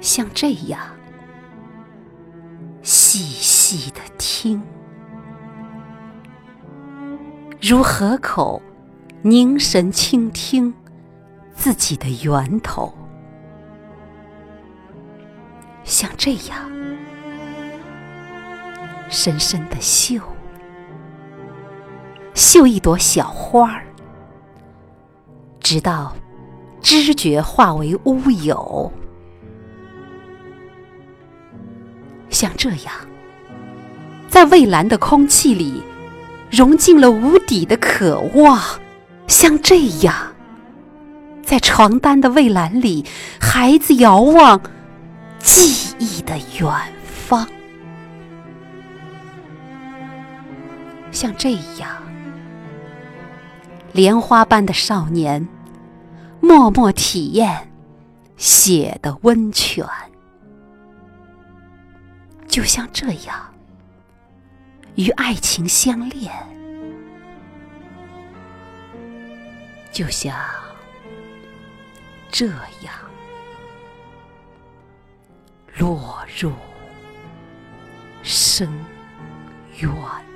像这样细细的听，如河口凝神倾听自己的源头，像这样深深的嗅，嗅一朵小花儿，直到知觉化为乌有。像这样，在蔚蓝的空气里融进了无底的渴望；像这样，在床单的蔚蓝里，孩子遥望记忆的远方；像这样，莲花般的少年默默体验血的温泉。就像这样，与爱情相恋，就像这样落入深渊。